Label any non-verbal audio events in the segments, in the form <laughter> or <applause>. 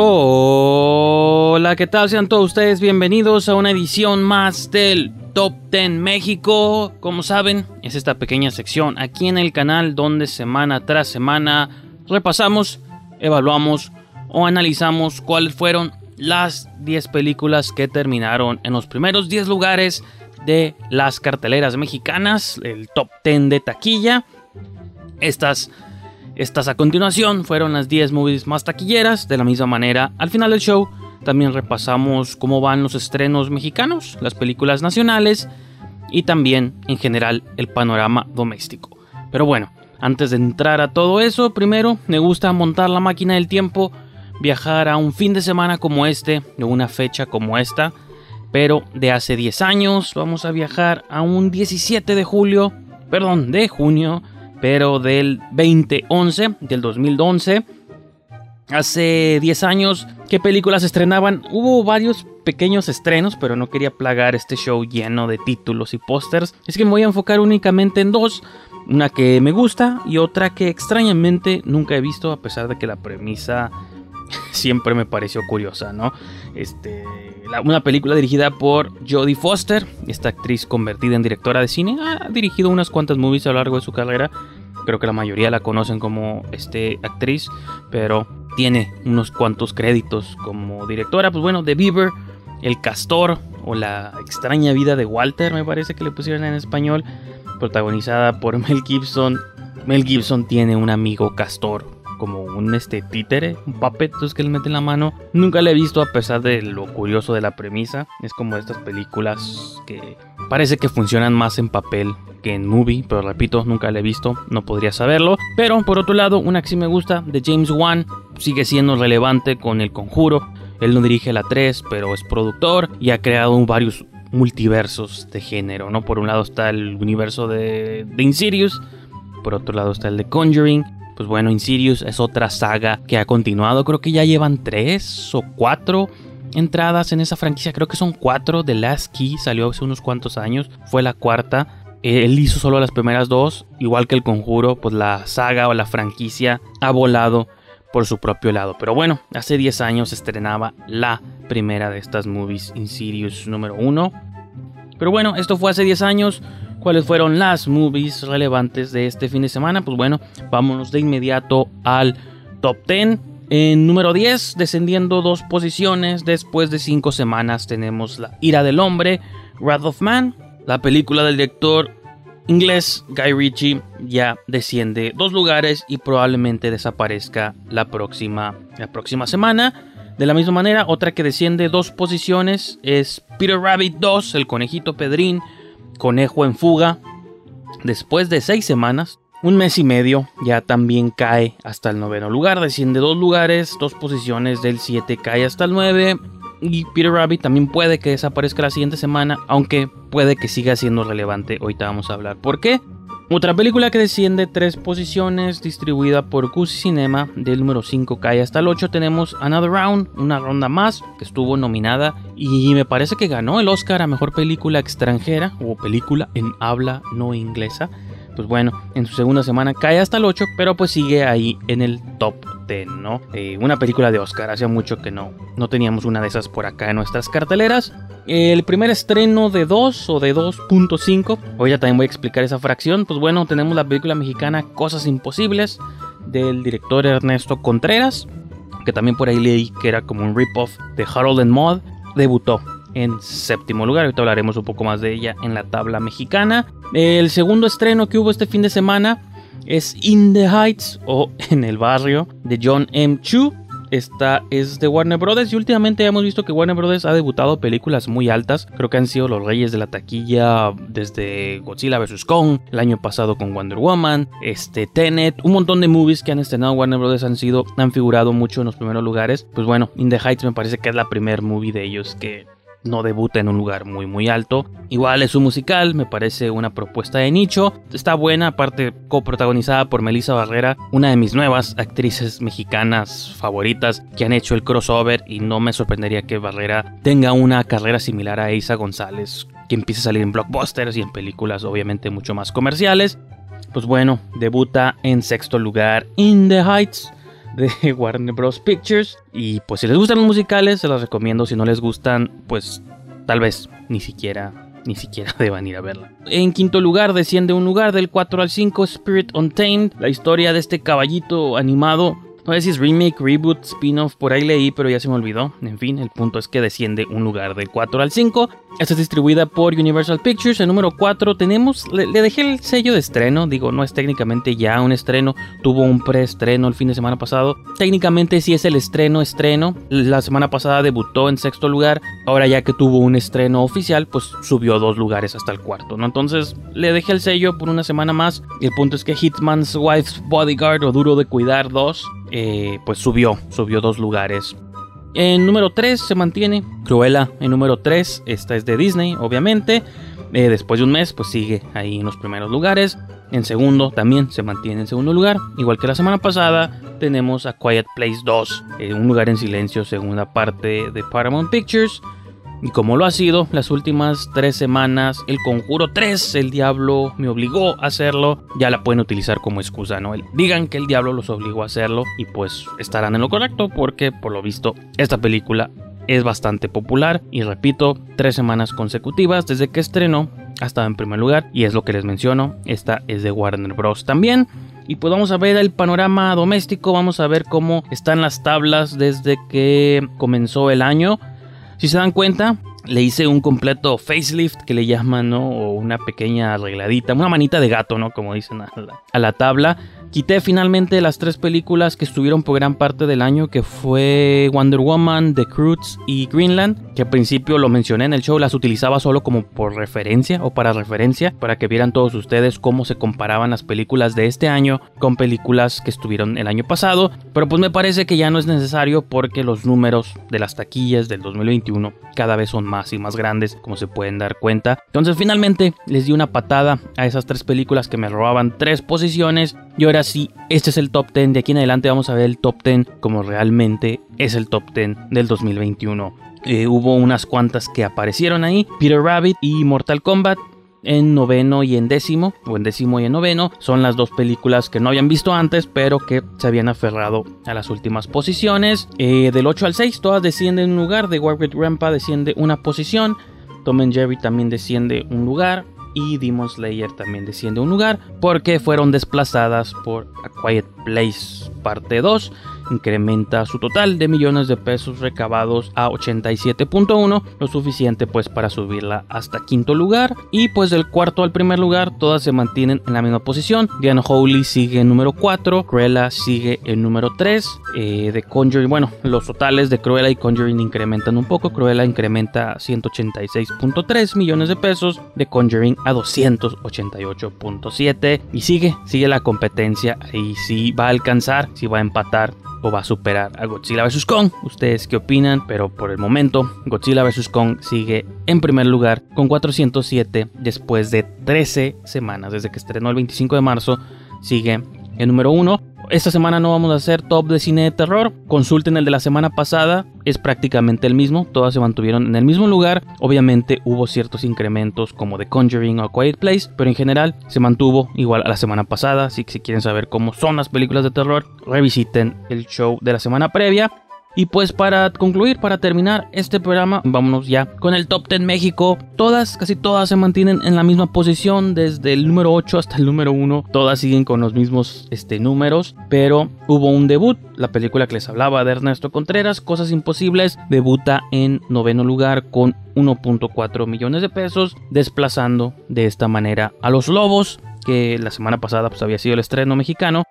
Hola, ¿qué tal? Sean todos ustedes bienvenidos a una edición más del Top 10 México. Como saben, es esta pequeña sección aquí en el canal donde semana tras semana repasamos, evaluamos o analizamos cuáles fueron las 10 películas que terminaron en los primeros 10 lugares de las carteleras mexicanas, el top 10 de taquilla. Estas estas a continuación fueron las 10 movies más taquilleras. De la misma manera, al final del show también repasamos cómo van los estrenos mexicanos, las películas nacionales y también en general el panorama doméstico. Pero bueno, antes de entrar a todo eso, primero me gusta montar la máquina del tiempo, viajar a un fin de semana como este, de una fecha como esta, pero de hace 10 años. Vamos a viajar a un 17 de julio, perdón, de junio pero del 2011, del 2011. Hace 10 años, ¿qué películas estrenaban? Hubo varios pequeños estrenos, pero no quería plagar este show lleno de títulos y pósters. Es que me voy a enfocar únicamente en dos. Una que me gusta y otra que extrañamente nunca he visto, a pesar de que la premisa siempre me pareció curiosa, ¿no? Este, una película dirigida por Jodie Foster, esta actriz convertida en directora de cine, ha dirigido unas cuantas movies a lo largo de su carrera. Creo que la mayoría la conocen como este, actriz, pero tiene unos cuantos créditos como directora. Pues bueno, The Beaver, El Castor o La extraña vida de Walter, me parece que le pusieron en español, protagonizada por Mel Gibson. Mel Gibson tiene un amigo castor como un este títere, un puppet, que le meten la mano. Nunca le he visto a pesar de lo curioso de la premisa. Es como estas películas que parece que funcionan más en papel que en movie, pero repito, nunca la he visto, no podría saberlo. Pero por otro lado, una que sí me gusta, de James Wan, sigue siendo relevante con El Conjuro. Él no dirige la 3, pero es productor y ha creado varios multiversos de género, ¿no? Por un lado está el universo de, de Insidious, por otro lado está el de Conjuring pues bueno, Insidious es otra saga que ha continuado. Creo que ya llevan tres o cuatro entradas en esa franquicia. Creo que son cuatro. The Last Key salió hace unos cuantos años. Fue la cuarta. Él hizo solo las primeras dos. Igual que el conjuro, pues la saga o la franquicia ha volado por su propio lado. Pero bueno, hace 10 años estrenaba la primera de estas movies, Insidious número 1. Pero bueno, esto fue hace 10 años. ¿Cuáles fueron las movies relevantes de este fin de semana? Pues bueno, vámonos de inmediato al top 10. En número 10, descendiendo dos posiciones, después de cinco semanas tenemos La ira del hombre, Wrath of Man, la película del director inglés Guy Ritchie ya desciende dos lugares y probablemente desaparezca la próxima, la próxima semana. De la misma manera, otra que desciende dos posiciones es Peter Rabbit 2, el conejito Pedrín, Conejo en Fuga. Después de seis semanas, un mes y medio, ya también cae hasta el noveno lugar. Desciende dos lugares, dos posiciones del 7 cae hasta el 9. Y Peter Rabbit también puede que desaparezca la siguiente semana, aunque puede que siga siendo relevante. Ahorita vamos a hablar por qué. Otra película que desciende tres posiciones, distribuida por Cusi Cinema, del número 5 cae hasta el 8. Tenemos Another Round, una ronda más, que estuvo nominada y me parece que ganó el Oscar a mejor película extranjera o película en habla no inglesa. Pues bueno, en su segunda semana cae hasta el 8, pero pues sigue ahí en el top 10, ¿no? Eh, una película de Oscar, hacía mucho que no, no teníamos una de esas por acá en nuestras carteleras. El primer estreno de 2 o de 2.5, hoy ya también voy a explicar esa fracción, pues bueno, tenemos la película mexicana Cosas Imposibles del director Ernesto Contreras, que también por ahí leí que era como un rip-off de Harold and Maud, debutó en séptimo lugar, ahorita hablaremos un poco más de ella en la tabla mexicana. El segundo estreno que hubo este fin de semana es In the Heights o <laughs> En el Barrio de John M. Chu, esta es de Warner Brothers y últimamente hemos visto que Warner Brothers ha debutado películas muy altas. Creo que han sido los reyes de la taquilla desde Godzilla vs. Kong, el año pasado con Wonder Woman, este Tenet, un montón de movies que han estrenado Warner Brothers han sido han figurado mucho en los primeros lugares. Pues bueno, In the Heights me parece que es la primer movie de ellos que no debuta en un lugar muy muy alto. Igual es un musical, me parece una propuesta de nicho. Está buena, aparte coprotagonizada por Melissa Barrera, una de mis nuevas actrices mexicanas favoritas que han hecho el crossover y no me sorprendería que Barrera tenga una carrera similar a Isa González, que empiece a salir en blockbusters y en películas obviamente mucho más comerciales. Pues bueno, debuta en sexto lugar In the Heights de <laughs> Warner Bros. Pictures. Y pues si les gustan los musicales, se los recomiendo. Si no les gustan, pues tal vez ni siquiera ni siquiera <laughs> deban ir a verla. En quinto lugar desciende un lugar del 4 al 5 Spirit Untamed, la historia de este caballito animado no sé si es remake, reboot, spin-off, por ahí leí, pero ya se me olvidó. En fin, el punto es que desciende un lugar del 4 al 5. Esta es distribuida por Universal Pictures. El número 4 tenemos, le, dejé el sello de estreno, digo, no es técnicamente ya un estreno, tuvo un preestreno el fin de semana pasado. Técnicamente sí es el estreno, estreno. La semana pasada debutó en sexto lugar, ahora ya que tuvo un estreno oficial, pues subió dos lugares hasta el cuarto, ¿no? Entonces le dejé el sello por una semana más. Y el punto es que Hitman's Wife's Bodyguard o Duro de Cuidar 2 eh, pues subió, subió dos lugares. En número 3 se mantiene Cruella en número 3, esta es de Disney, obviamente. Eh, después de un mes, pues sigue ahí en los primeros lugares. En segundo también se mantiene en segundo lugar. Igual que la semana pasada, tenemos a Quiet Place 2, eh, un lugar en silencio, segunda parte de Paramount Pictures. Y como lo ha sido las últimas tres semanas, el Conjuro 3, el diablo me obligó a hacerlo, ya la pueden utilizar como excusa, ¿no? Digan que el diablo los obligó a hacerlo y pues estarán en lo correcto porque por lo visto esta película es bastante popular y repito, tres semanas consecutivas desde que estrenó ha estado en primer lugar y es lo que les menciono, esta es de Warner Bros. también. Y pues vamos a ver el panorama doméstico, vamos a ver cómo están las tablas desde que comenzó el año. Si se dan cuenta, le hice un completo facelift que le llaman, ¿no? O una pequeña arregladita, una manita de gato, ¿no? Como dicen a la, a la tabla. Quité finalmente las tres películas que estuvieron por gran parte del año, que fue Wonder Woman, The Croods y Greenland, que al principio lo mencioné en el show, las utilizaba solo como por referencia o para referencia, para que vieran todos ustedes cómo se comparaban las películas de este año con películas que estuvieron el año pasado, pero pues me parece que ya no es necesario porque los números de las taquillas del 2021 cada vez son más y más grandes, como se pueden dar cuenta. Entonces finalmente les di una patada a esas tres películas que me robaban tres posiciones y ahora sí, este es el top 10. De aquí en adelante vamos a ver el top 10 como realmente es el top 10 del 2021. Eh, hubo unas cuantas que aparecieron ahí. Peter Rabbit y Mortal Kombat en noveno y en décimo, o en décimo y en noveno, son las dos películas que no habían visto antes, pero que se habían aferrado a las últimas posiciones. Eh, del 8 al 6, todas descienden un lugar, The War with Grandpa desciende una posición, Tom and Jerry también desciende un lugar, y Demon Slayer también desciende un lugar porque fueron desplazadas por A Quiet Place parte 2 incrementa su total de millones de pesos recabados a 87.1, lo suficiente pues para subirla hasta quinto lugar. Y pues del cuarto al primer lugar todas se mantienen en la misma posición. Diana Holy sigue en número 4, Cruella sigue en número 3, eh, de Conjuring, bueno, los totales de Cruella y Conjuring incrementan un poco, Cruella incrementa a 186.3 millones de pesos, de Conjuring a 288.7 y sigue, sigue la competencia, ahí sí va a alcanzar, si va a empatar o va a superar a Godzilla vs. Kong. Ustedes qué opinan, pero por el momento Godzilla vs. Kong sigue en primer lugar con 407 después de 13 semanas desde que estrenó el 25 de marzo. Sigue en número 1 esta semana no vamos a hacer top de cine de terror. Consulten el de la semana pasada. Es prácticamente el mismo. Todas se mantuvieron en el mismo lugar. Obviamente hubo ciertos incrementos como The Conjuring o Quiet Place. Pero en general se mantuvo igual a la semana pasada. Así que si quieren saber cómo son las películas de terror, revisiten el show de la semana previa. Y pues para concluir, para terminar este programa, vámonos ya con el Top 10 México. Todas, casi todas se mantienen en la misma posición, desde el número 8 hasta el número 1. Todas siguen con los mismos este, números, pero hubo un debut. La película que les hablaba de Ernesto Contreras, Cosas Imposibles, debuta en noveno lugar con 1.4 millones de pesos, desplazando de esta manera a Los Lobos, que la semana pasada pues, había sido el estreno mexicano.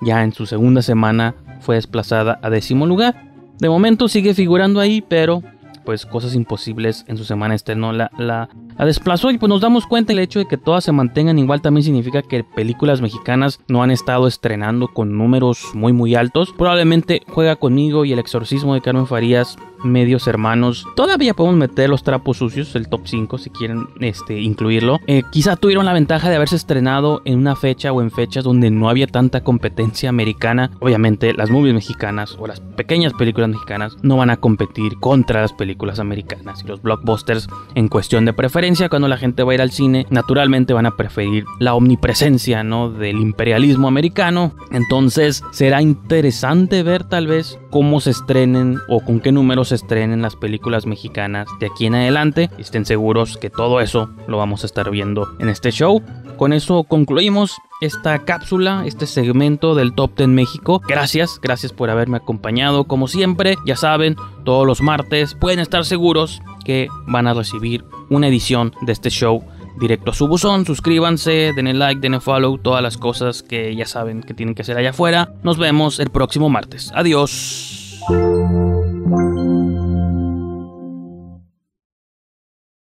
Ya en su segunda semana fue desplazada a décimo lugar de momento sigue figurando ahí, pero pues cosas imposibles en su semana estreno la, la, la, desplazó y pues nos damos cuenta el hecho de que todas se mantengan igual también significa que películas mexicanas no han estado estrenando con números muy muy altos. Probablemente Juega conmigo y El exorcismo de Carmen Farías medios hermanos. Todavía podemos meter los trapos sucios, el top 5 si quieren este, incluirlo. Eh, quizá tuvieron la ventaja de haberse estrenado en una fecha o en fechas donde no había tanta competencia americana. Obviamente las movies mexicanas o las pequeñas películas mexicanas no van a competir contra las películas americanas y los blockbusters en cuestión de preferencia cuando la gente va a ir al cine, naturalmente van a preferir la omnipresencia, ¿no? Del imperialismo americano. Entonces será interesante ver tal vez cómo se estrenen o con qué números se estrenen las películas mexicanas de aquí en adelante. Estén seguros que todo eso lo vamos a estar viendo en este show. Con eso concluimos esta cápsula, este segmento del Top 10 México. Gracias, gracias por haberme acompañado. Como siempre, ya saben, todos los martes pueden estar seguros que van a recibir una edición de este show directo a su buzón. Suscríbanse, denle like, denle follow, todas las cosas que ya saben que tienen que hacer allá afuera. Nos vemos el próximo martes. Adiós.